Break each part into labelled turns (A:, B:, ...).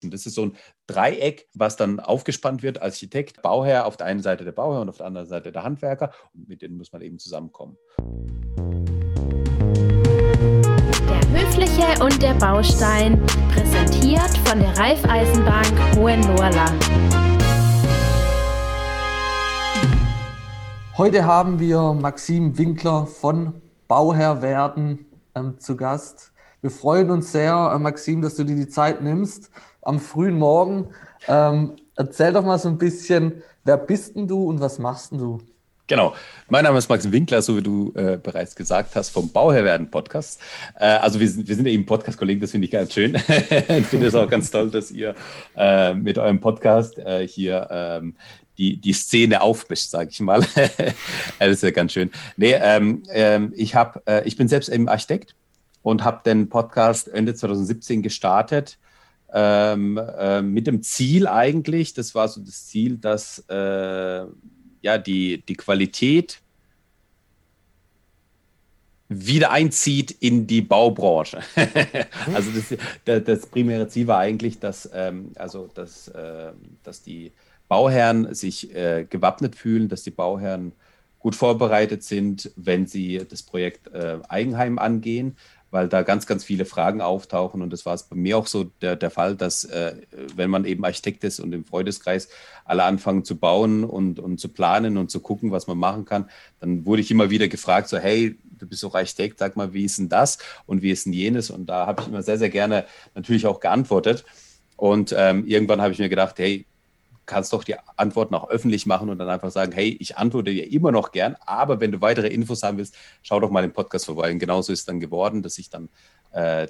A: Das ist so ein Dreieck, was dann aufgespannt wird, Architekt, Bauherr, auf der einen Seite der Bauherr und auf der anderen Seite der Handwerker. Und mit denen muss man eben zusammenkommen.
B: Der Höfliche und der Baustein, präsentiert von der Raiffeisenbank Hohenlohrland.
C: Heute haben wir Maxim Winkler von Bauherr werden ähm, zu Gast. Wir freuen uns sehr, äh, Maxim, dass du dir die Zeit nimmst am frühen Morgen. Ähm, erzähl doch mal so ein bisschen, wer bist denn du und was machst denn du?
A: Genau. Mein Name ist Maxim Winkler, so wie du äh, bereits gesagt hast, vom Bauherr werden Podcast. Äh, also wir sind, wir sind eben Podcast-Kollegen, das finde ich ganz schön. ich finde es auch ganz toll, dass ihr äh, mit eurem Podcast äh, hier ähm, die, die Szene aufmischt, sage ich mal. das ist ja ganz schön. Nee, ähm, ähm, ich, hab, äh, ich bin selbst eben Architekt und habe den Podcast Ende 2017 gestartet ähm, äh, mit dem Ziel eigentlich, das war so das Ziel, dass äh, ja die, die Qualität wieder einzieht in die Baubranche. also das, das, das, primäre Ziel war eigentlich, dass, ähm, also dass, äh, dass die Bauherren sich äh, gewappnet fühlen, dass die Bauherren gut vorbereitet sind, wenn sie das Projekt äh, Eigenheim angehen, weil da ganz, ganz viele Fragen auftauchen. Und das war es bei mir auch so der, der Fall, dass äh, wenn man eben Architekt ist und im Freundeskreis alle anfangen zu bauen und, und zu planen und zu gucken, was man machen kann, dann wurde ich immer wieder gefragt, so hey, du bist doch Architekt, sag mal, wie ist denn das und wie ist denn jenes? Und da habe ich immer sehr, sehr gerne natürlich auch geantwortet. Und ähm, irgendwann habe ich mir gedacht, hey, kannst doch die Antworten auch öffentlich machen und dann einfach sagen, hey, ich antworte dir immer noch gern, aber wenn du weitere Infos haben willst, schau doch mal im Podcast vorbei. Und genauso ist es dann geworden, dass ich dann, äh,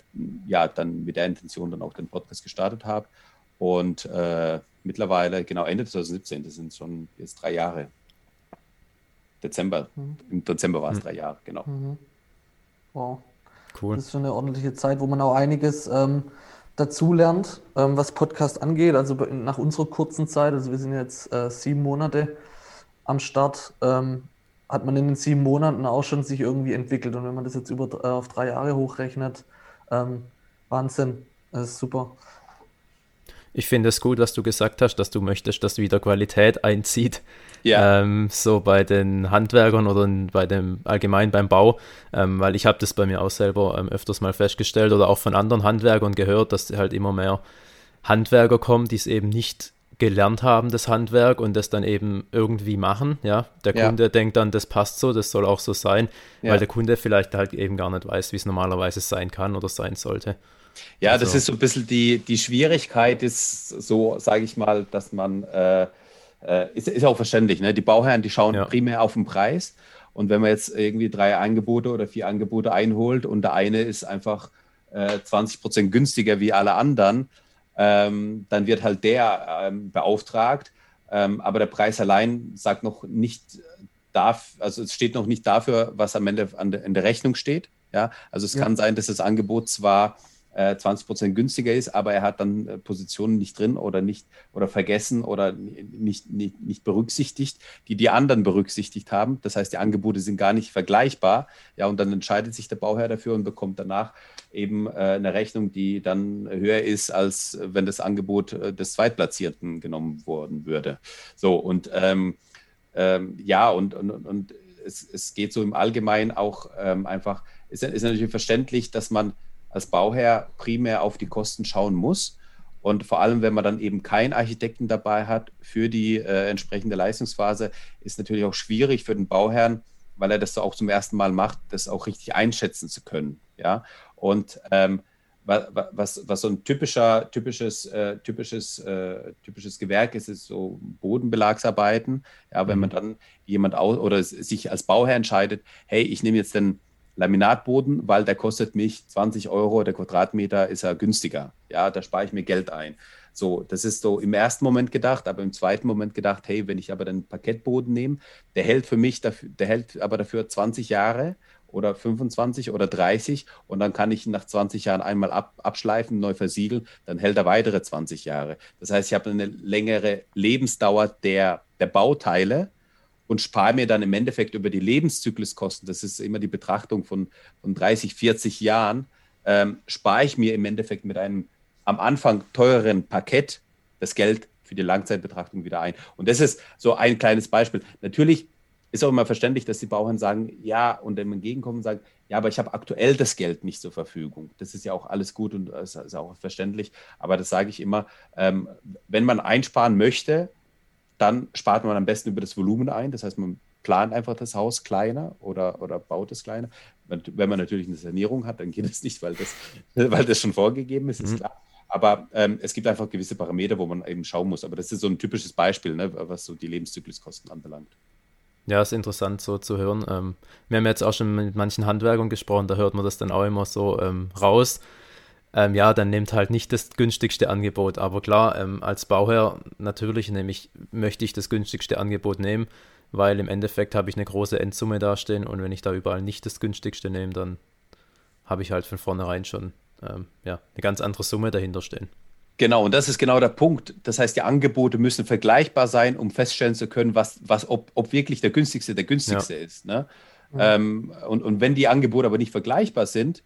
A: ja, dann mit der Intention dann auch den Podcast gestartet habe. Und äh, mittlerweile, genau Ende 2017, das sind schon jetzt drei Jahre. Dezember, mhm. im Dezember war es mhm. drei Jahre, genau. Mhm.
C: Wow. Cool. Das ist schon eine ordentliche Zeit, wo man auch einiges ähm, dazulernt, ähm, was Podcast angeht. Also nach unserer kurzen Zeit, also wir sind jetzt äh, sieben Monate am Start, ähm, hat man in den sieben Monaten auch schon sich irgendwie entwickelt. Und wenn man das jetzt über äh, auf drei Jahre hochrechnet, ähm, Wahnsinn, das ist super.
D: Ich finde es gut, was du gesagt hast, dass du möchtest, dass wieder Qualität einzieht. Ja. Ähm, so bei den Handwerkern oder bei dem allgemein beim Bau, ähm, weil ich habe das bei mir auch selber ähm, öfters mal festgestellt oder auch von anderen Handwerkern gehört, dass halt immer mehr Handwerker kommen, die es eben nicht gelernt haben, das Handwerk und das dann eben irgendwie machen. Ja, der ja. Kunde denkt dann, das passt so, das soll auch so sein, ja. weil der Kunde vielleicht halt eben gar nicht weiß, wie es normalerweise sein kann oder sein sollte.
A: Ja, also. das ist so ein bisschen die, die Schwierigkeit, ist so, sage ich mal, dass man, äh, äh, ist, ist auch verständlich, ne? die Bauherren, die schauen ja. primär auf den Preis. Und wenn man jetzt irgendwie drei Angebote oder vier Angebote einholt und der eine ist einfach äh, 20 Prozent günstiger wie alle anderen, ähm, dann wird halt der ähm, beauftragt. Ähm, aber der Preis allein sagt noch nicht darf, also es steht noch nicht dafür, was am Ende an der, in der Rechnung steht. Ja, also es ja. kann sein, dass das Angebot zwar 20 äh, Prozent günstiger ist, aber er hat dann äh, Positionen nicht drin oder nicht oder vergessen oder nicht, nicht, nicht berücksichtigt, die die anderen berücksichtigt haben. Das heißt, die Angebote sind gar nicht vergleichbar. Ja, und dann entscheidet sich der Bauherr dafür und bekommt danach eben äh, eine Rechnung, die dann höher ist, als wenn das Angebot äh, des Zweitplatzierten genommen worden würde. So, und ähm, ähm, ja, und, und, und es, es geht so im Allgemeinen auch ähm, einfach, ist, ist natürlich verständlich, dass man als Bauherr primär auf die Kosten schauen muss. Und vor allem, wenn man dann eben keinen Architekten dabei hat für die äh, entsprechende Leistungsphase, ist natürlich auch schwierig für den Bauherrn, weil er das so auch zum ersten Mal macht, das auch richtig einschätzen zu können. Ja, und ähm, was, was so ein typischer, typisches, äh, typisches, äh, typisches Gewerk ist, ist so Bodenbelagsarbeiten. Ja, wenn man mhm. dann jemand aus oder sich als Bauherr entscheidet, hey, ich nehme jetzt den Laminatboden, weil der kostet mich 20 Euro, der Quadratmeter ist er günstiger. Ja, da spare ich mir Geld ein. So, das ist so im ersten Moment gedacht, aber im zweiten Moment gedacht, hey, wenn ich aber den Parkettboden nehme, der hält für mich, dafür, der hält aber dafür 20 Jahre oder 25 oder 30 und dann kann ich ihn nach 20 Jahren einmal ab, abschleifen, neu versiegeln, dann hält er weitere 20 Jahre. Das heißt, ich habe eine längere Lebensdauer der, der Bauteile und spare mir dann im Endeffekt über die Lebenszykluskosten, das ist immer die Betrachtung von, von 30, 40 Jahren, ähm, spare ich mir im Endeffekt mit einem am Anfang teureren Parkett das Geld für die Langzeitbetrachtung wieder ein. Und das ist so ein kleines Beispiel. Natürlich ist auch immer verständlich, dass die Bauern sagen, ja, und dann entgegenkommen sagen, ja, aber ich habe aktuell das Geld nicht zur Verfügung. Das ist ja auch alles gut und ist auch verständlich. Aber das sage ich immer, ähm, wenn man einsparen möchte, dann spart man am besten über das Volumen ein. Das heißt, man plant einfach das Haus kleiner oder, oder baut es kleiner. Wenn man natürlich eine Sanierung hat, dann geht es nicht, weil das, weil das schon vorgegeben ist, ist mhm. klar. Aber ähm, es gibt einfach gewisse Parameter, wo man eben schauen muss. Aber das ist so ein typisches Beispiel, ne, was so die Lebenszykluskosten anbelangt.
D: Ja, ist interessant so zu hören. Ähm, wir haben jetzt auch schon mit manchen Handwerkern gesprochen, da hört man das dann auch immer so ähm, raus. Ähm, ja, dann nehmt halt nicht das günstigste Angebot. Aber klar, ähm, als Bauherr natürlich nämlich möchte ich das günstigste Angebot nehmen, weil im Endeffekt habe ich eine große Endsumme dastehen und wenn ich da überall nicht das günstigste nehme, dann habe ich halt von vornherein schon ähm, ja, eine ganz andere Summe dahinter stehen.
A: Genau, und das ist genau der Punkt. Das heißt, die Angebote müssen vergleichbar sein, um feststellen zu können, was, was, ob, ob wirklich der günstigste der günstigste ja. ist. Ne? Mhm. Und, und wenn die Angebote aber nicht vergleichbar sind,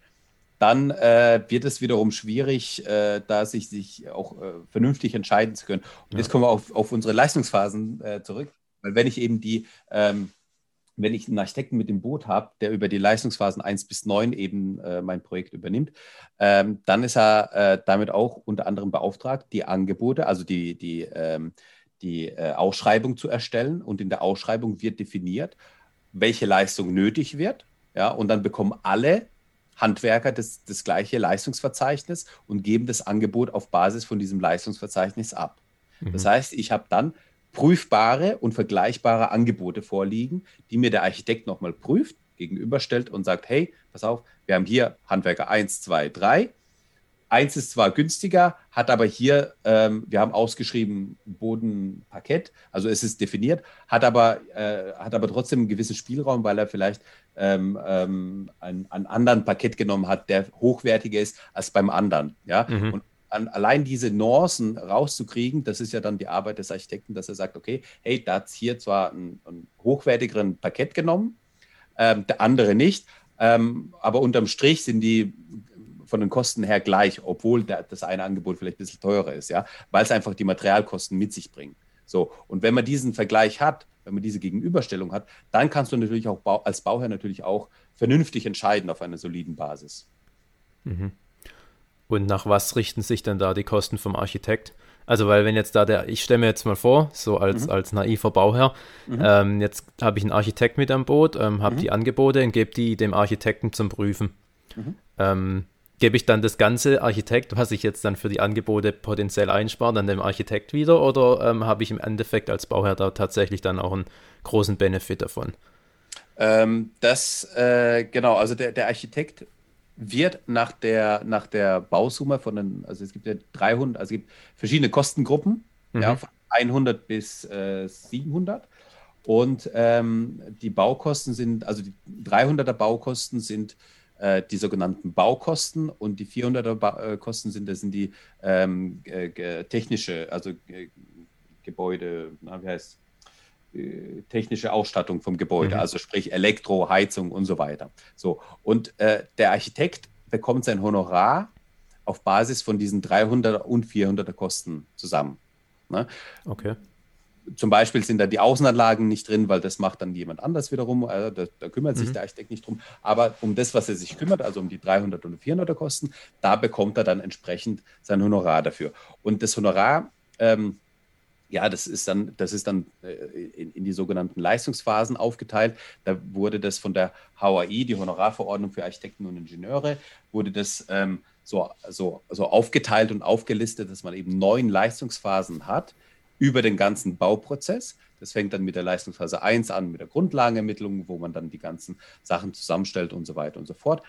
A: dann äh, wird es wiederum schwierig, äh, da sich, sich auch äh, vernünftig entscheiden zu können. Und ja. jetzt kommen wir auf, auf unsere Leistungsphasen äh, zurück. Weil wenn ich eben die, ähm, wenn ich einen Architekten mit dem Boot habe, der über die Leistungsphasen 1 bis 9 eben äh, mein Projekt übernimmt, ähm, dann ist er äh, damit auch unter anderem beauftragt, die Angebote, also die, die, ähm, die Ausschreibung zu erstellen. Und in der Ausschreibung wird definiert, welche Leistung nötig wird. Ja, und dann bekommen alle Handwerker das, das gleiche Leistungsverzeichnis und geben das Angebot auf Basis von diesem Leistungsverzeichnis ab. Mhm. Das heißt, ich habe dann prüfbare und vergleichbare Angebote vorliegen, die mir der Architekt nochmal prüft, gegenüberstellt und sagt, hey, pass auf, wir haben hier Handwerker 1, 2, 3. Eins ist zwar günstiger, hat aber hier, ähm, wir haben ausgeschrieben Bodenparkett, also es ist definiert, hat aber, äh, hat aber trotzdem einen gewissen Spielraum, weil er vielleicht ähm, ähm, einen, einen, anderen Parkett genommen hat, der hochwertiger ist als beim anderen. Ja? Mhm. Und an, allein diese Nuancen rauszukriegen, das ist ja dann die Arbeit des Architekten, dass er sagt, okay, hey, da hat es hier zwar einen, einen, hochwertigeren Parkett genommen, ähm, der andere nicht, ähm, aber unterm Strich sind die von den Kosten her gleich, obwohl das eine Angebot vielleicht ein bisschen teurer ist, ja, weil es einfach die Materialkosten mit sich bringt. So, und wenn man diesen Vergleich hat, wenn man diese Gegenüberstellung hat, dann kannst du natürlich auch als Bauherr natürlich auch vernünftig entscheiden auf einer soliden Basis.
D: Mhm. Und nach was richten sich denn da die Kosten vom Architekt? Also, weil wenn jetzt da der, ich stelle mir jetzt mal vor, so als, mhm. als naiver Bauherr, mhm. ähm, jetzt habe ich einen Architekt mit am Boot, ähm, habe mhm. die Angebote und gebe die dem Architekten zum Prüfen. Mhm. Ähm, gebe ich dann das ganze Architekt, was ich jetzt dann für die Angebote potenziell einspare, dann dem Architekt wieder oder ähm, habe ich im Endeffekt als Bauherr da tatsächlich dann auch einen großen Benefit davon?
A: Ähm, das, äh, genau, also der, der Architekt wird nach der, nach der Bausumme von den, also es gibt ja 300, also es gibt verschiedene Kostengruppen, mhm. ja, von 100 bis äh, 700. Und ähm, die Baukosten sind, also die 300er Baukosten sind die sogenannten Baukosten und die 400er ba äh, Kosten sind, das sind die ähm, technische, also Gebäude, na, wie heißt äh, technische Ausstattung vom Gebäude, mhm. also sprich Elektro, Heizung und so weiter. So, und äh, der Architekt bekommt sein Honorar auf Basis von diesen 300er und 400er Kosten zusammen. Ne?
D: Okay.
A: Zum Beispiel sind da die Außenanlagen nicht drin, weil das macht dann jemand anders wiederum. Also da, da, kümmert sich mhm. der Architekt nicht drum. Aber um das, was er sich kümmert, also um die 300 und 400er Kosten, da bekommt er dann entsprechend sein Honorar dafür. Und das Honorar ähm, ja, das ist dann, das ist dann äh, in, in, die sogenannten Leistungsphasen aufgeteilt. Da wurde das von der HAI, die Honorarverordnung für Architekten und Ingenieure, wurde das ähm, so, so, so aufgeteilt und aufgelistet, dass man eben neun Leistungsphasen hat über den ganzen Bauprozess. Das fängt dann mit der Leistungsphase 1 an, mit der Grundlagenermittlung, wo man dann die ganzen Sachen zusammenstellt und so weiter und so fort.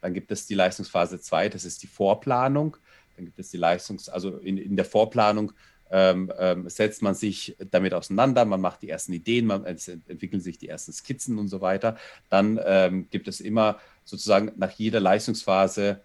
A: Dann gibt es die Leistungsphase 2, das ist die Vorplanung. Dann gibt es die Leistungs-, also in, in der Vorplanung ähm, ähm, setzt man sich damit auseinander, man macht die ersten Ideen, man, es entwickeln sich die ersten Skizzen und so weiter. Dann ähm, gibt es immer sozusagen nach jeder Leistungsphase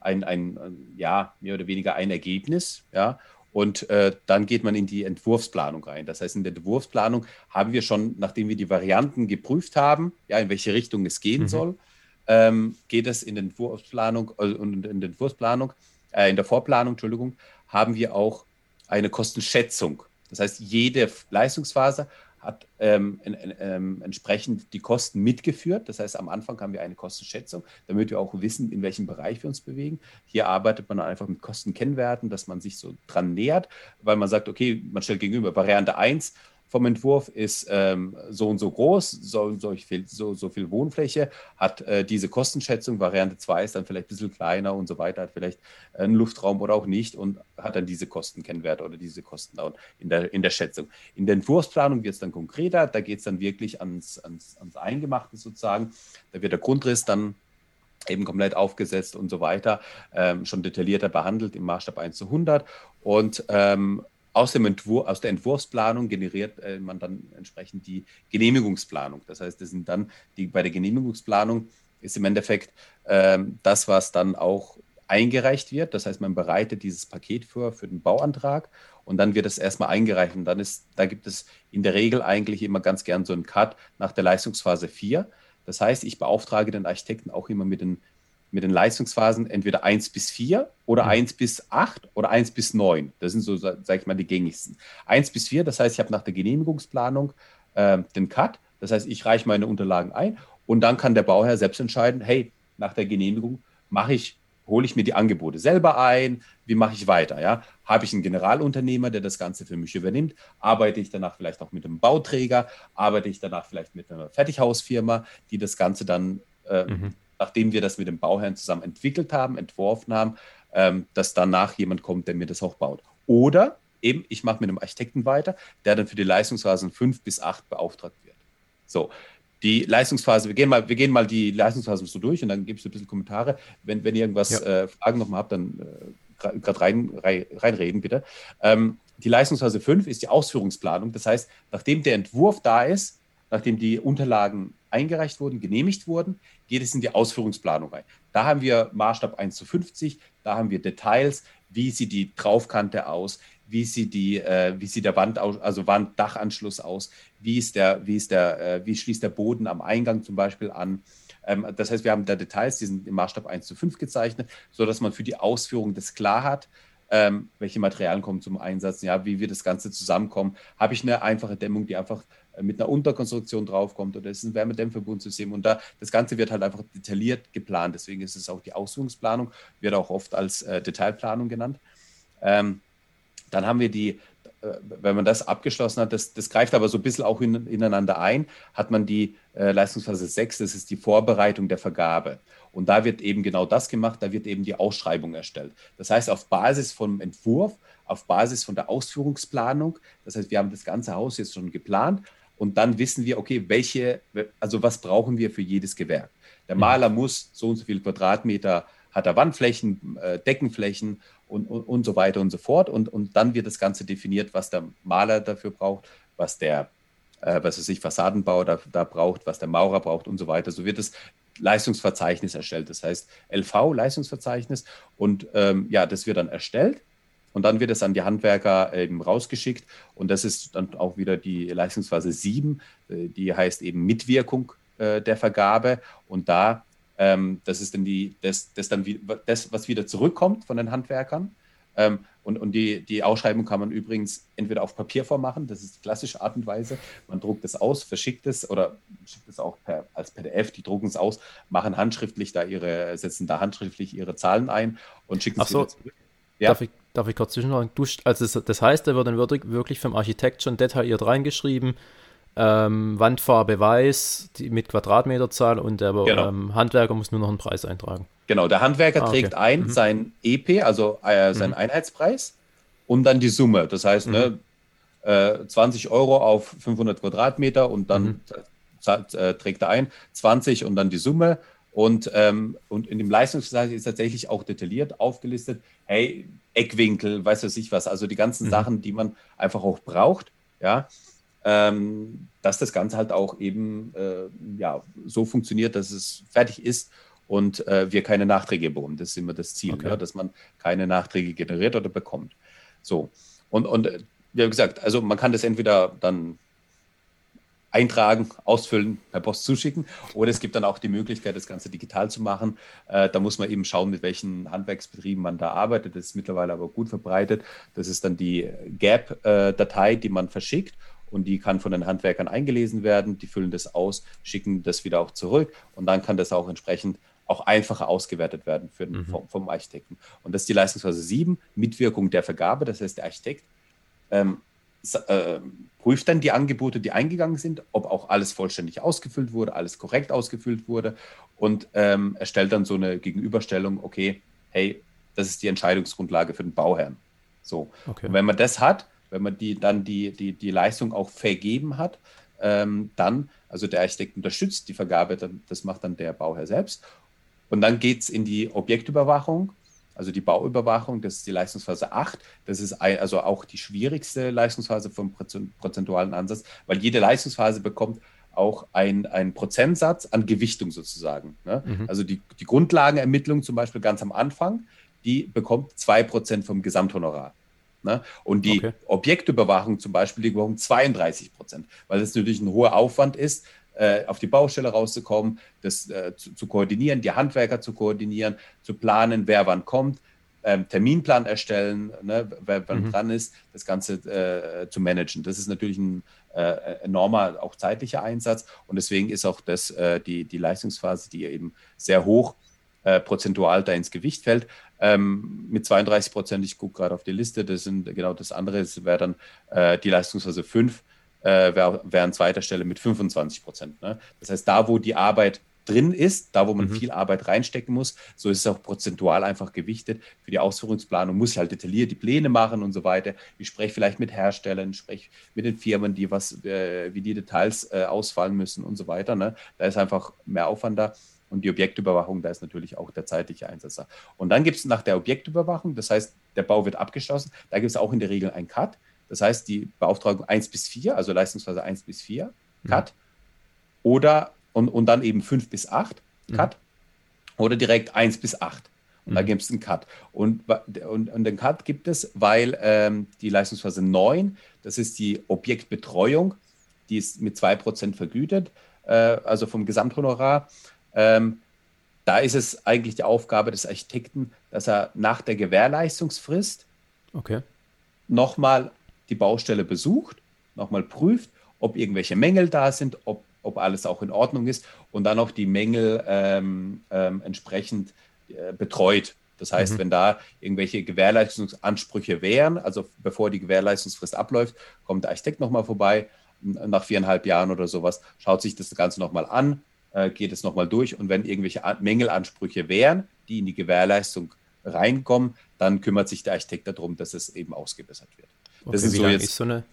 A: ein, ein, ja, mehr oder weniger ein Ergebnis, ja. Und äh, dann geht man in die Entwurfsplanung rein. Das heißt, in der Entwurfsplanung haben wir schon, nachdem wir die Varianten geprüft haben, ja, in welche Richtung es gehen mhm. soll, ähm, geht es in der Entwurfsplanung äh, und in der Entwurfsplanung äh, in der Vorplanung, Entschuldigung, haben wir auch eine Kostenschätzung. Das heißt, jede Leistungsphase hat ähm, ähm, entsprechend die Kosten mitgeführt. Das heißt, am Anfang haben wir eine Kostenschätzung, damit wir auch wissen, in welchem Bereich wir uns bewegen. Hier arbeitet man einfach mit Kostenkennwerten, dass man sich so dran nähert, weil man sagt, okay, man stellt gegenüber Variante 1 vom Entwurf ist ähm, so und so groß, so, so, viel, so, so viel Wohnfläche, hat äh, diese Kostenschätzung. Variante 2 ist dann vielleicht ein bisschen kleiner und so weiter, hat vielleicht einen Luftraum oder auch nicht und hat dann diese Kostenkennwerte oder diese Kosten in der, in der Schätzung. In der Entwurfsplanung wird es dann konkreter, da geht es dann wirklich ans, ans, ans Eingemachte sozusagen. Da wird der Grundriss dann eben komplett aufgesetzt und so weiter, ähm, schon detaillierter behandelt im Maßstab 1 zu 100 und ähm, aus, dem Entwurf, aus der Entwurfsplanung generiert äh, man dann entsprechend die Genehmigungsplanung. Das heißt, das sind dann die, bei der Genehmigungsplanung ist im Endeffekt äh, das, was dann auch eingereicht wird. Das heißt, man bereitet dieses Paket für, für den Bauantrag und dann wird es erstmal eingereicht. Und dann ist, da gibt es in der Regel eigentlich immer ganz gern so einen Cut nach der Leistungsphase 4. Das heißt, ich beauftrage den Architekten auch immer mit den mit den Leistungsphasen entweder 1 bis 4 oder mhm. 1 bis 8 oder 1 bis 9. Das sind so, sage ich mal, die gängigsten. 1 bis 4, das heißt, ich habe nach der Genehmigungsplanung äh, den Cut. Das heißt, ich reiche meine Unterlagen ein und dann kann der Bauherr selbst entscheiden, hey, nach der Genehmigung mache ich, hole ich mir die Angebote selber ein, wie mache ich weiter? Ja? Habe ich einen Generalunternehmer, der das Ganze für mich übernimmt? Arbeite ich danach vielleicht auch mit einem Bauträger? Arbeite ich danach vielleicht mit einer Fertighausfirma, die das Ganze dann äh, mhm nachdem wir das mit dem Bauherrn zusammen entwickelt haben, entworfen haben, ähm, dass danach jemand kommt, der mir das auch baut. Oder eben, ich mache mit einem Architekten weiter, der dann für die Leistungsphasen 5 bis 8 beauftragt wird. So, die Leistungsphase, wir gehen mal, wir gehen mal die Leistungsphase so durch und dann ich so ein bisschen Kommentare. Wenn, wenn ihr irgendwas ja. äh, Fragen nochmal habt, dann äh, gerade rein, rein, reinreden, bitte. Ähm, die Leistungsphase 5 ist die Ausführungsplanung. Das heißt, nachdem der Entwurf da ist, nachdem die Unterlagen eingereicht wurden, genehmigt wurden, geht es in die Ausführungsplanung rein. Da haben wir Maßstab 1 zu 50, da haben wir Details, wie sieht die Draufkante aus, wie sieht die, äh, wie sieht der Wand also Wanddachanschluss aus, wie ist der, wie ist der, äh, wie schließt der Boden am Eingang zum Beispiel an. Ähm, das heißt, wir haben da Details, die sind im Maßstab 1 zu 5 gezeichnet, sodass man für die Ausführung das klar hat, ähm, welche Materialien kommen zum Einsatz, ja, wie wird das Ganze zusammenkommen. Habe ich eine einfache Dämmung, die einfach mit einer Unterkonstruktion draufkommt oder ist ein Wärmedämmverbundsystem und da das Ganze wird halt einfach detailliert geplant. Deswegen ist es auch die Ausführungsplanung, wird auch oft als äh, Detailplanung genannt. Ähm, dann haben wir die, äh, wenn man das abgeschlossen hat, das, das greift aber so ein bisschen auch in, ineinander ein, hat man die äh, Leistungsphase 6, das ist die Vorbereitung der Vergabe. Und da wird eben genau das gemacht, da wird eben die Ausschreibung erstellt. Das heißt, auf Basis vom Entwurf, auf Basis von der Ausführungsplanung, das heißt, wir haben das ganze Haus jetzt schon geplant, und dann wissen wir, okay, welche, also was brauchen wir für jedes Gewerk. Der mhm. Maler muss so und so viele Quadratmeter, hat er Wandflächen, äh, Deckenflächen und, und, und, so weiter und so fort. Und, und dann wird das Ganze definiert, was der Maler dafür braucht, was der, äh, was er sich Fassadenbau da, da braucht, was der Maurer braucht und so weiter. So wird das Leistungsverzeichnis erstellt. Das heißt LV, Leistungsverzeichnis. Und ähm, ja, das wird dann erstellt. Und dann wird es an die Handwerker eben rausgeschickt. Und das ist dann auch wieder die Leistungsphase 7, äh, die heißt eben Mitwirkung äh, der Vergabe. Und da, ähm, das ist dann die, das, das dann wie, das, was wieder zurückkommt von den Handwerkern. Ähm, und, und die, die Ausschreibung kann man übrigens entweder auf Papierform machen, das ist die klassische Art und Weise. Man druckt es aus, verschickt es oder schickt es auch per, als PDF, die drucken es aus, machen handschriftlich da ihre, setzen da handschriftlich ihre Zahlen ein und schicken es
D: so. wieder zurück. Ja. Darf, ich, darf ich kurz zwischenfragen? Also das, das heißt, da wird dann wirklich vom Architekt schon detailliert reingeschrieben, ähm, Wandfarbe weiß, die, mit Quadratmeterzahl und der genau. ähm, Handwerker muss nur noch einen Preis eintragen.
A: Genau, der Handwerker ah, okay. trägt ein mhm. sein EP, also äh, seinen mhm. Einheitspreis und dann die Summe. Das heißt, ne, mhm. ne, äh, 20 Euro auf 500 Quadratmeter und dann mhm. äh, trägt er ein 20 und dann die Summe und, ähm, und in dem Leistungsvertrag ist tatsächlich auch detailliert aufgelistet, hey, Eckwinkel, weiß was ich was, also die ganzen mhm. Sachen, die man einfach auch braucht, ja, ähm, dass das Ganze halt auch eben äh, ja, so funktioniert, dass es fertig ist und äh, wir keine Nachträge bekommen. Das ist immer das Ziel, okay. ja, dass man keine Nachträge generiert oder bekommt. So, und, und äh, wie gesagt, also man kann das entweder dann eintragen, ausfüllen, per Post zuschicken. Oder es gibt dann auch die Möglichkeit, das Ganze digital zu machen. Äh, da muss man eben schauen, mit welchen Handwerksbetrieben man da arbeitet. Das ist mittlerweile aber gut verbreitet. Das ist dann die GAP-Datei, die man verschickt und die kann von den Handwerkern eingelesen werden. Die füllen das aus, schicken das wieder auch zurück und dann kann das auch entsprechend auch einfacher ausgewertet werden für den, mhm. vom, vom, Architekten. Und das ist die Leistungsphase 7, Mitwirkung der Vergabe. Das heißt, der Architekt ähm, äh, prüft dann die Angebote, die eingegangen sind, ob auch alles vollständig ausgefüllt wurde, alles korrekt ausgefüllt wurde und ähm, erstellt dann so eine Gegenüberstellung, okay, hey, das ist die Entscheidungsgrundlage für den Bauherrn. So. Okay. Und wenn man das hat, wenn man die dann die, die, die Leistung auch vergeben hat, ähm, dann, also der Architekt unterstützt die Vergabe, dann, das macht dann der Bauherr selbst. Und dann geht es in die Objektüberwachung, also die Bauüberwachung, das ist die Leistungsphase 8. Das ist also auch die schwierigste Leistungsphase vom prozentualen Ansatz, weil jede Leistungsphase bekommt auch einen Prozentsatz an Gewichtung sozusagen. Ne? Mhm. Also die, die Grundlagenermittlung zum Beispiel ganz am Anfang, die bekommt 2% vom Gesamthonorar. Ne? Und die okay. Objektüberwachung zum Beispiel, die bekommt 32 Prozent, weil das natürlich ein hoher Aufwand ist, äh, auf die Baustelle rauszukommen, das äh, zu, zu, koordinieren, die Handwerker zu koordinieren, zu planen, wer wann kommt, ähm, Terminplan erstellen, ne, wer wann mhm. dran ist, das Ganze äh, zu managen. Das ist natürlich ein äh, enormer, auch zeitlicher Einsatz und deswegen ist auch das äh, die, die Leistungsphase, die eben sehr hoch prozentual da ins Gewicht fällt. Ähm, mit 32 Prozent, ich gucke gerade auf die Liste, das sind genau das andere, wäre dann äh, die Leistungsphase 5 äh, wäre wär an zweiter Stelle mit 25 Prozent. Ne? Das heißt, da, wo die Arbeit drin ist, da wo man mhm. viel Arbeit reinstecken muss, so ist es auch prozentual einfach gewichtet. Für die Ausführungsplanung muss ich halt detailliert die Pläne machen und so weiter. Ich spreche vielleicht mit Herstellern, spreche mit den Firmen, die was, äh, wie die Details äh, ausfallen müssen und so weiter. Ne? Da ist einfach mehr Aufwand da. Und die Objektüberwachung, da ist natürlich auch der zeitliche Einsatz da. Und dann gibt es nach der Objektüberwachung, das heißt, der Bau wird abgeschlossen, da gibt es auch in der Regel einen Cut. Das heißt, die Beauftragung 1 bis 4, also Leistungsphase 1 bis 4, mhm. Cut. Mhm. Oder, und, und dann eben 5 bis 8, mhm. Cut. Mhm. Oder direkt 1 bis 8. Und mhm. da gibt es einen Cut. Und, und, und den Cut gibt es, weil ähm, die Leistungsphase 9, das ist die Objektbetreuung, die ist mit 2% vergütet, äh, also vom Gesamthonorar. Ähm, da ist es eigentlich die Aufgabe des Architekten, dass er nach der Gewährleistungsfrist
D: okay.
A: nochmal die Baustelle besucht, nochmal prüft, ob irgendwelche Mängel da sind, ob, ob alles auch in Ordnung ist und dann auch die Mängel ähm, ähm, entsprechend äh, betreut. Das heißt, mhm. wenn da irgendwelche Gewährleistungsansprüche wären, also bevor die Gewährleistungsfrist abläuft, kommt der Architekt nochmal vorbei, nach viereinhalb Jahren oder sowas, schaut sich das Ganze nochmal an, äh, geht es nochmal durch und wenn irgendwelche Mängelansprüche wären, die in die Gewährleistung reinkommen, dann kümmert sich der Architekt darum, dass es eben ausgebessert wird.
D: Okay, wie so lange ist so eine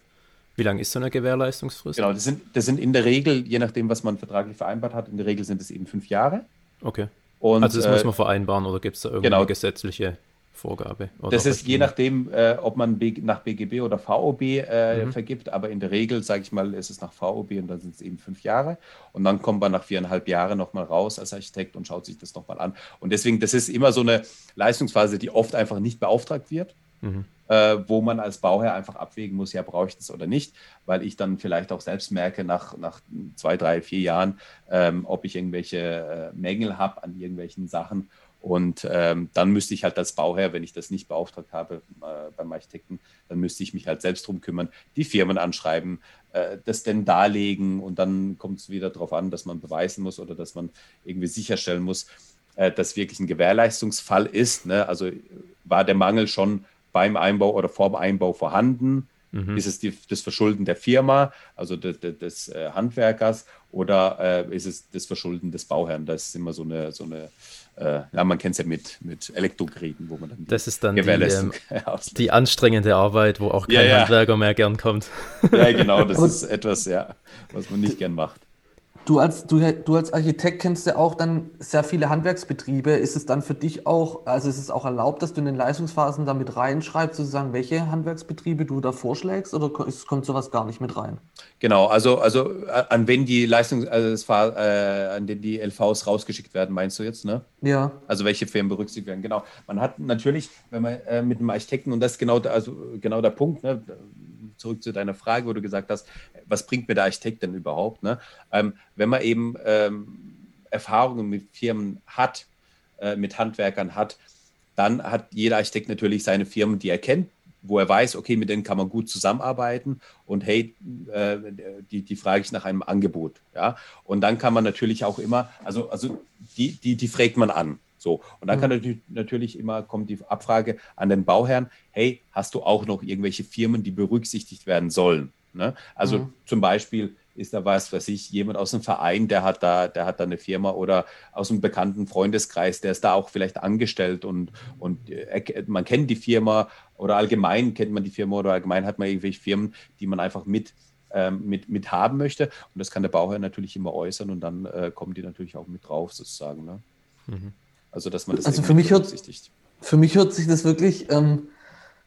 D: wie lange ist so eine Gewährleistungsfrist?
A: Genau, das sind, das sind in der Regel, je nachdem, was man vertraglich vereinbart hat, in der Regel sind es eben fünf Jahre.
D: Okay. Und, also das äh, muss man vereinbaren oder gibt es da irgendeine genau, gesetzliche Vorgabe.
A: das ist je nachdem, äh, ob man B nach BGB oder VOB äh, mhm. vergibt, aber in der Regel, sage ich mal, ist es nach VOB und dann sind es eben fünf Jahre. Und dann kommt man nach viereinhalb Jahren nochmal raus als Architekt und schaut sich das nochmal an. Und deswegen, das ist immer so eine Leistungsphase, die oft einfach nicht beauftragt wird. Mhm. Äh, wo man als Bauherr einfach abwägen muss, ja, brauche ich das oder nicht, weil ich dann vielleicht auch selbst merke, nach, nach zwei, drei, vier Jahren, ähm, ob ich irgendwelche äh, Mängel habe an irgendwelchen Sachen und ähm, dann müsste ich halt als Bauherr, wenn ich das nicht beauftragt habe äh, beim Architekten, dann müsste ich mich halt selbst drum kümmern, die Firmen anschreiben, äh, das denn darlegen und dann kommt es wieder darauf an, dass man beweisen muss oder dass man irgendwie sicherstellen muss, äh, dass wirklich ein Gewährleistungsfall ist. Ne? Also war der Mangel schon beim Einbau oder vorm Einbau vorhanden? Mhm. Ist es die, das Verschulden der Firma, also de, de, des äh, Handwerkers, oder äh, ist es das Verschulden des Bauherrn? Das ist immer so eine, so eine äh, ja, man kennt es ja mit, mit Elektrogeräten, wo man dann
D: Das ist dann die, ähm, die, anstrengende Arbeit, wo auch kein ja, ja. Handwerker mehr gern kommt.
A: Ja, genau, das ist etwas, ja, was man nicht gern macht.
C: Du als, du, du als Architekt kennst ja auch dann sehr viele Handwerksbetriebe. Ist es dann für dich auch, also ist es auch erlaubt, dass du in den Leistungsphasen damit reinschreibst, sozusagen, welche Handwerksbetriebe du da vorschlägst oder kommt sowas gar nicht mit rein?
A: Genau, also, also an wen die Leistungs, also das äh, an den die LVs rausgeschickt werden, meinst du jetzt, ne?
C: Ja.
A: Also welche Firmen berücksichtigt werden, genau. Man hat natürlich, wenn man äh, mit einem Architekten, und das ist genau, der, also genau der Punkt, ne? Zurück zu deiner Frage, wo du gesagt hast, was bringt mir der Architekt denn überhaupt? Ne? Ähm, wenn man eben ähm, Erfahrungen mit Firmen hat, äh, mit Handwerkern hat, dann hat jeder Architekt natürlich seine Firmen, die er kennt, wo er weiß, okay, mit denen kann man gut zusammenarbeiten und hey, äh, die, die frage ich nach einem Angebot. Ja? Und dann kann man natürlich auch immer, also, also die, die, die fragt man an. So, und dann mhm. kann natürlich, natürlich immer kommt die Abfrage an den Bauherrn, hey, hast du auch noch irgendwelche Firmen, die berücksichtigt werden sollen? Ne? Also mhm. zum Beispiel ist da was, was ich, jemand aus dem Verein, der hat da, der hat da eine Firma oder aus einem bekannten Freundeskreis, der ist da auch vielleicht angestellt und, und er, man kennt die Firma oder allgemein kennt man die Firma oder allgemein hat man irgendwelche Firmen, die man einfach mit, ähm, mit, mit haben möchte. Und das kann der Bauherr natürlich immer äußern und dann äh, kommen die natürlich auch mit drauf, sozusagen. Ne? Mhm. Also, dass man das
C: also für mich, hört, für mich hört sich das wirklich ähm,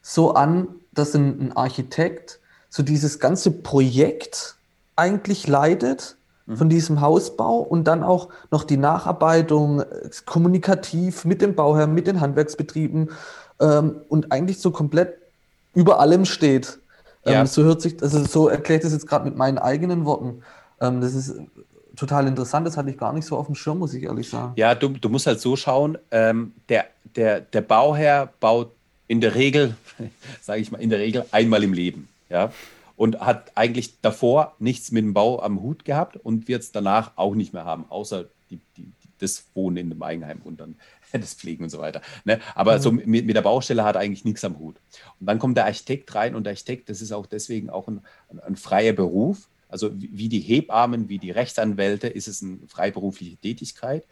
C: so an, dass ein, ein Architekt so dieses ganze Projekt eigentlich leidet mhm. von diesem Hausbau und dann auch noch die Nacharbeitung äh, kommunikativ mit dem Bauherrn, mit den Handwerksbetrieben ähm, und eigentlich so komplett über allem steht. Ähm, ja. So hört sich, also so erklärt es jetzt gerade mit meinen eigenen Worten. Ähm, das ist total interessant, das hatte ich gar nicht so auf dem Schirm, muss ich ehrlich sagen.
A: Ja, du, du musst halt so schauen, ähm, der, der, der Bauherr baut in der Regel, sage ich mal, in der Regel einmal im Leben. Ja und hat eigentlich davor nichts mit dem Bau am Hut gehabt und wird es danach auch nicht mehr haben, außer die, die, das Wohnen in dem Eigenheim und dann das Pflegen und so weiter. Ne? Aber mhm. so mit, mit, der Baustelle hat er eigentlich nichts am Hut. Und dann kommt der Architekt rein und der Architekt, das ist auch deswegen auch ein, ein, ein freier Beruf. Also wie die Hebammen, wie die Rechtsanwälte, ist es eine freiberufliche Tätigkeit.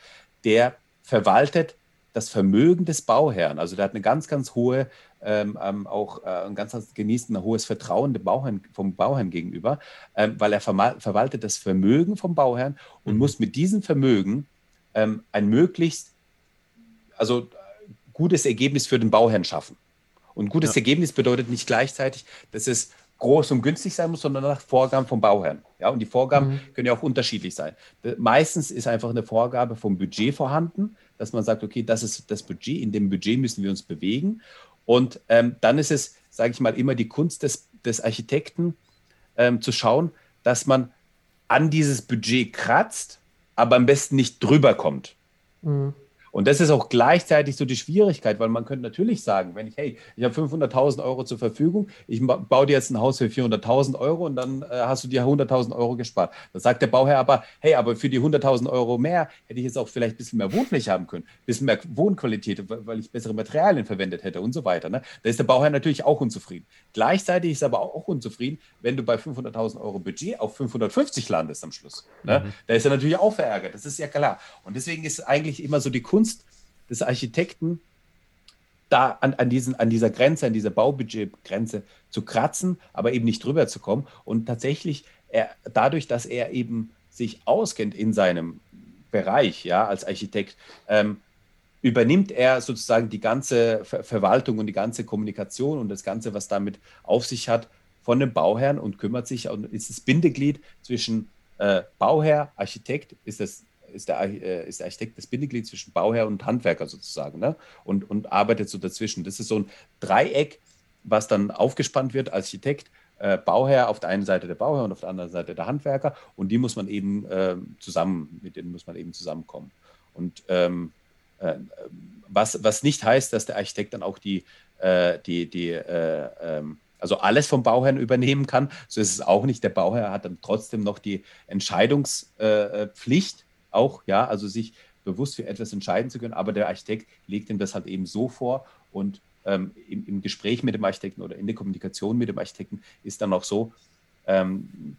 A: Der verwaltet das Vermögen des Bauherrn. Also der hat eine ganz, ganz hohe ähm, ähm, auch äh, ganz genießt ein hohes Vertrauen Bauherrn, vom Bauherrn gegenüber, ähm, weil er verwaltet das Vermögen vom Bauherrn und mhm. muss mit diesem Vermögen ähm, ein möglichst also gutes Ergebnis für den Bauherrn schaffen. Und gutes ja. Ergebnis bedeutet nicht gleichzeitig, dass es groß und günstig sein muss, sondern nach Vorgaben vom Bauherrn. Ja, und die Vorgaben mhm. können ja auch unterschiedlich sein. Meistens ist einfach eine Vorgabe vom Budget vorhanden, dass man sagt, okay, das ist das Budget, in dem Budget müssen wir uns bewegen. Und ähm, dann ist es, sage ich mal, immer die Kunst des, des Architekten ähm, zu schauen, dass man an dieses Budget kratzt, aber am besten nicht drüber kommt. Mhm. Und das ist auch gleichzeitig so die Schwierigkeit, weil man könnte natürlich sagen, wenn ich, hey, ich habe 500.000 Euro zur Verfügung, ich baue dir jetzt ein Haus für 400.000 Euro und dann äh, hast du dir 100.000 Euro gespart. Da sagt der Bauherr aber, hey, aber für die 100.000 Euro mehr hätte ich jetzt auch vielleicht ein bisschen mehr Wohnfläche haben können, ein bisschen mehr Wohnqualität, weil ich bessere Materialien verwendet hätte und so weiter. Ne? Da ist der Bauherr natürlich auch unzufrieden. Gleichzeitig ist er aber auch unzufrieden, wenn du bei 500.000 Euro Budget auf 550 landest am Schluss. Ne? Mhm. Da ist er natürlich auch verärgert, das ist ja klar. Und deswegen ist eigentlich immer so die Kunst, Kunst des Architekten, da an, an, diesen, an dieser Grenze, an dieser Baubudgetgrenze zu kratzen, aber eben nicht drüber zu kommen. Und tatsächlich, er, dadurch, dass er eben sich auskennt in seinem Bereich, ja, als Architekt, ähm, übernimmt er sozusagen die ganze Ver Verwaltung und die ganze Kommunikation und das Ganze, was damit auf sich hat, von dem Bauherrn und kümmert sich und ist das Bindeglied zwischen äh, Bauherr, Architekt, ist das ist der, äh, ist der Architekt das Bindeglied zwischen Bauherr und Handwerker sozusagen ne? und, und arbeitet so dazwischen. Das ist so ein Dreieck, was dann aufgespannt wird, Architekt, äh, Bauherr auf der einen Seite der Bauherr und auf der anderen Seite der Handwerker und die muss man eben äh, zusammen, mit denen muss man eben zusammenkommen. Und ähm, äh, was, was nicht heißt, dass der Architekt dann auch die, äh, die, die äh, ähm, also alles vom Bauherrn übernehmen kann. So ist es auch nicht. Der Bauherr hat dann trotzdem noch die Entscheidungspflicht auch, ja, also sich bewusst für etwas entscheiden zu können, aber der Architekt legt ihm das halt eben so vor. Und ähm, im, im, Gespräch mit dem Architekten oder in der Kommunikation mit dem Architekten ist dann auch so, ähm,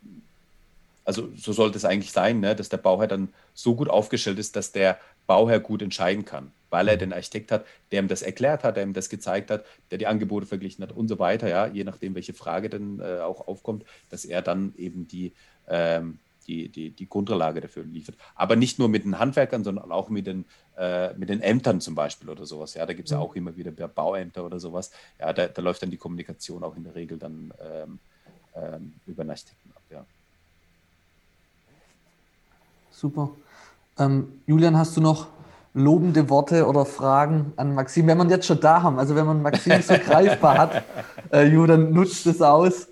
A: also so sollte es eigentlich sein, ne, dass der Bauherr dann so gut aufgestellt ist, dass der Bauherr gut entscheiden kann, weil er den Architekt hat, der ihm das erklärt hat, der ihm das gezeigt hat, der die Angebote verglichen hat und so weiter, ja, je nachdem, welche Frage dann äh, auch aufkommt, dass er dann eben die ähm, die, die, die Grundlage dafür liefert. Aber nicht nur mit den Handwerkern, sondern auch mit den, äh, mit den Ämtern zum Beispiel oder sowas. Ja, da gibt es ja mhm. auch immer wieder Bauämter oder sowas. Ja, da, da, läuft dann die Kommunikation auch in der Regel dann ähm, ähm, über Architekten ab. Ja.
C: Super. Ähm, Julian, hast du noch lobende Worte oder Fragen an Maxim, wenn man jetzt schon da haben, also wenn man Maxim so greifbar hat, äh, Ju, dann nutzt es aus.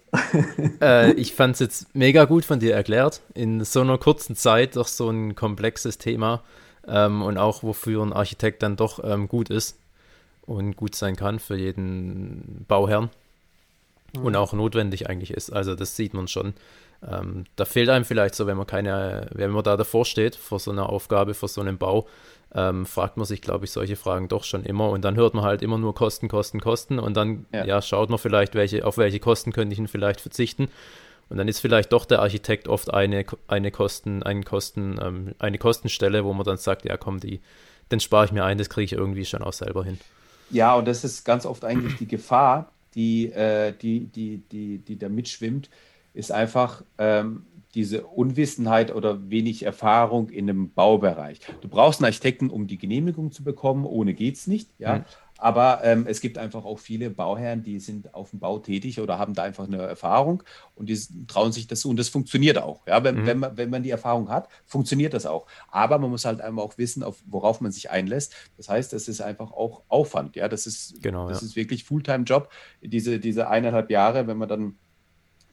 D: Äh, ich fand es jetzt mega gut von dir erklärt, in so einer kurzen Zeit doch so ein komplexes Thema ähm, und auch wofür ein Architekt dann doch ähm, gut ist und gut sein kann für jeden Bauherrn mhm. und auch notwendig eigentlich ist. Also das sieht man schon. Ähm, da fehlt einem vielleicht so, wenn man keine, wenn man da davor steht, vor so einer Aufgabe, vor so einem Bau, ähm, fragt man sich, glaube ich, solche Fragen doch schon immer. Und dann hört man halt immer nur Kosten, Kosten, Kosten. Und dann ja. ja schaut man vielleicht, welche, auf welche Kosten könnte ich denn vielleicht verzichten. Und dann ist vielleicht doch der Architekt oft eine, eine Kosten, einen Kosten, ähm, eine Kostenstelle, wo man dann sagt, ja komm, die, den spare ich mir ein, das kriege ich irgendwie schon auch selber hin.
A: Ja, und das ist ganz oft eigentlich die Gefahr, die, äh, die, die, die, die da mitschwimmt, ist einfach, ähm, diese Unwissenheit oder wenig Erfahrung in einem Baubereich. Du brauchst einen Architekten, um die Genehmigung zu bekommen, ohne geht es nicht. Ja? Mhm. Aber ähm, es gibt einfach auch viele Bauherren, die sind auf dem Bau tätig oder haben da einfach eine Erfahrung und die trauen sich das und das funktioniert auch. Ja? Wenn, mhm. wenn, man, wenn man die Erfahrung hat, funktioniert das auch. Aber man muss halt einmal auch wissen, auf, worauf man sich einlässt. Das heißt, das ist einfach auch Aufwand. Ja? Das ist, genau, das ja. ist wirklich Fulltime-Job. Diese, diese eineinhalb Jahre, wenn man dann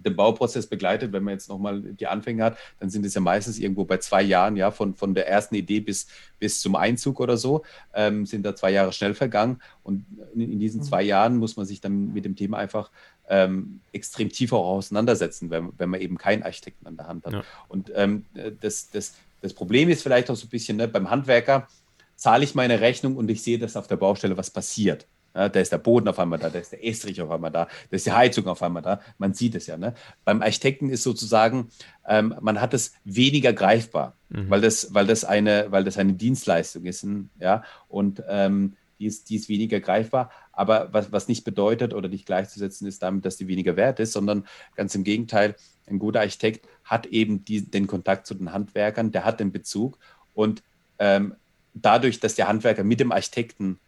A: den Bauprozess begleitet, wenn man jetzt nochmal die Anfänge hat, dann sind es ja meistens irgendwo bei zwei Jahren, ja, von, von der ersten Idee bis, bis zum Einzug oder so, ähm, sind da zwei Jahre schnell vergangen. Und in, in, diesen mhm. zwei Jahren muss man sich dann mit dem Thema einfach ähm, extrem tiefer auseinandersetzen, wenn, wenn man eben keinen Architekten an der Hand hat. Ja. Und ähm, das, das, das Problem ist vielleicht auch so ein bisschen, ne, beim Handwerker zahle ich meine Rechnung und ich sehe, dass auf der Baustelle was passiert. Ja, da ist der Boden auf einmal da, da ist der Estrich auf einmal da, da ist die Heizung auf einmal da. Man sieht es ja. Ne? Beim Architekten ist sozusagen, ähm, man hat es weniger greifbar, mhm. weil, das, weil, das eine, weil das eine Dienstleistung ist. Ja? Und ähm, die, ist, die ist weniger greifbar. Aber was, was nicht bedeutet oder nicht gleichzusetzen ist damit, dass die weniger wert ist, sondern ganz im Gegenteil, ein guter Architekt hat eben die, den Kontakt zu den Handwerkern, der hat den Bezug. Und ähm, dadurch, dass der Handwerker mit dem Architekten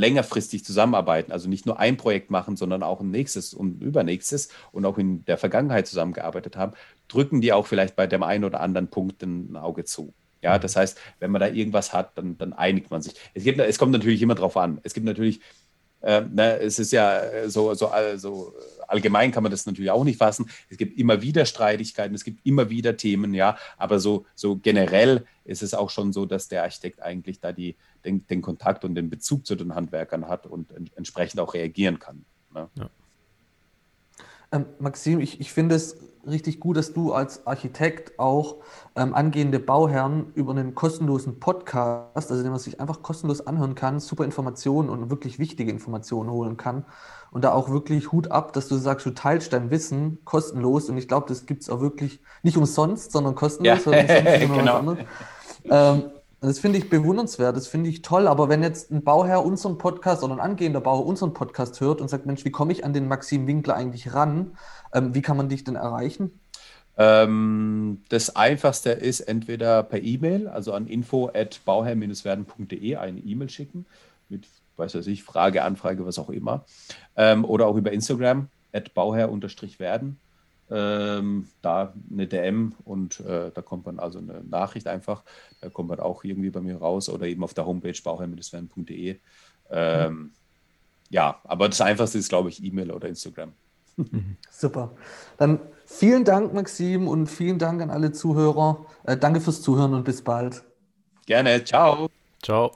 A: längerfristig zusammenarbeiten, also nicht nur ein Projekt machen, sondern auch ein nächstes und übernächstes und auch in der Vergangenheit zusammengearbeitet haben, drücken die auch vielleicht bei dem einen oder anderen Punkt ein Auge zu. Ja, das heißt, wenn man da irgendwas hat, dann, dann einigt man sich. Es, gibt, es kommt natürlich immer drauf an. Es gibt natürlich, äh, ne, es ist ja so, so also allgemein kann man das natürlich auch nicht fassen. Es gibt immer wieder Streitigkeiten, es gibt immer wieder Themen, ja, aber so, so generell ist es auch schon so, dass der Architekt eigentlich da die, den, den Kontakt und den Bezug zu den Handwerkern hat und en entsprechend auch reagieren kann. Ne? Ja.
C: Ähm, Maxim, ich, ich finde es richtig gut, dass du als Architekt auch ähm, angehende Bauherren über einen kostenlosen Podcast, also den man sich einfach kostenlos anhören kann, super Informationen und wirklich wichtige Informationen holen kann. Und da auch wirklich Hut ab, dass du sagst, du teilst dein Wissen kostenlos. Und ich glaube, das gibt es auch wirklich nicht umsonst, sondern kostenlos. Ja, genau. Ähm, das finde ich bewundernswert, das finde ich toll. Aber wenn jetzt ein Bauherr unseren Podcast oder ein angehender Bauherr unseren Podcast hört und sagt, Mensch, wie komme ich an den Maxim Winkler eigentlich ran? Ähm, wie kann man dich denn erreichen?
A: Ähm, das einfachste ist entweder per E-Mail, also an info@bauherr-werden.de eine E-Mail schicken mit, weiß was ich, Frage, Anfrage, was auch immer. Ähm, oder auch über Instagram, at bauherr-werden ähm, da eine DM und äh, da kommt man also eine Nachricht einfach, da kommt man auch irgendwie bei mir raus oder eben auf der Homepage bauherr-werden.de. Ähm, mhm. Ja, aber das Einfachste ist, glaube ich, E-Mail oder Instagram.
C: Super. Dann vielen Dank, Maxim, und vielen Dank an alle Zuhörer. Äh, danke fürs Zuhören und bis bald.
A: Gerne. Ciao.
D: Ciao.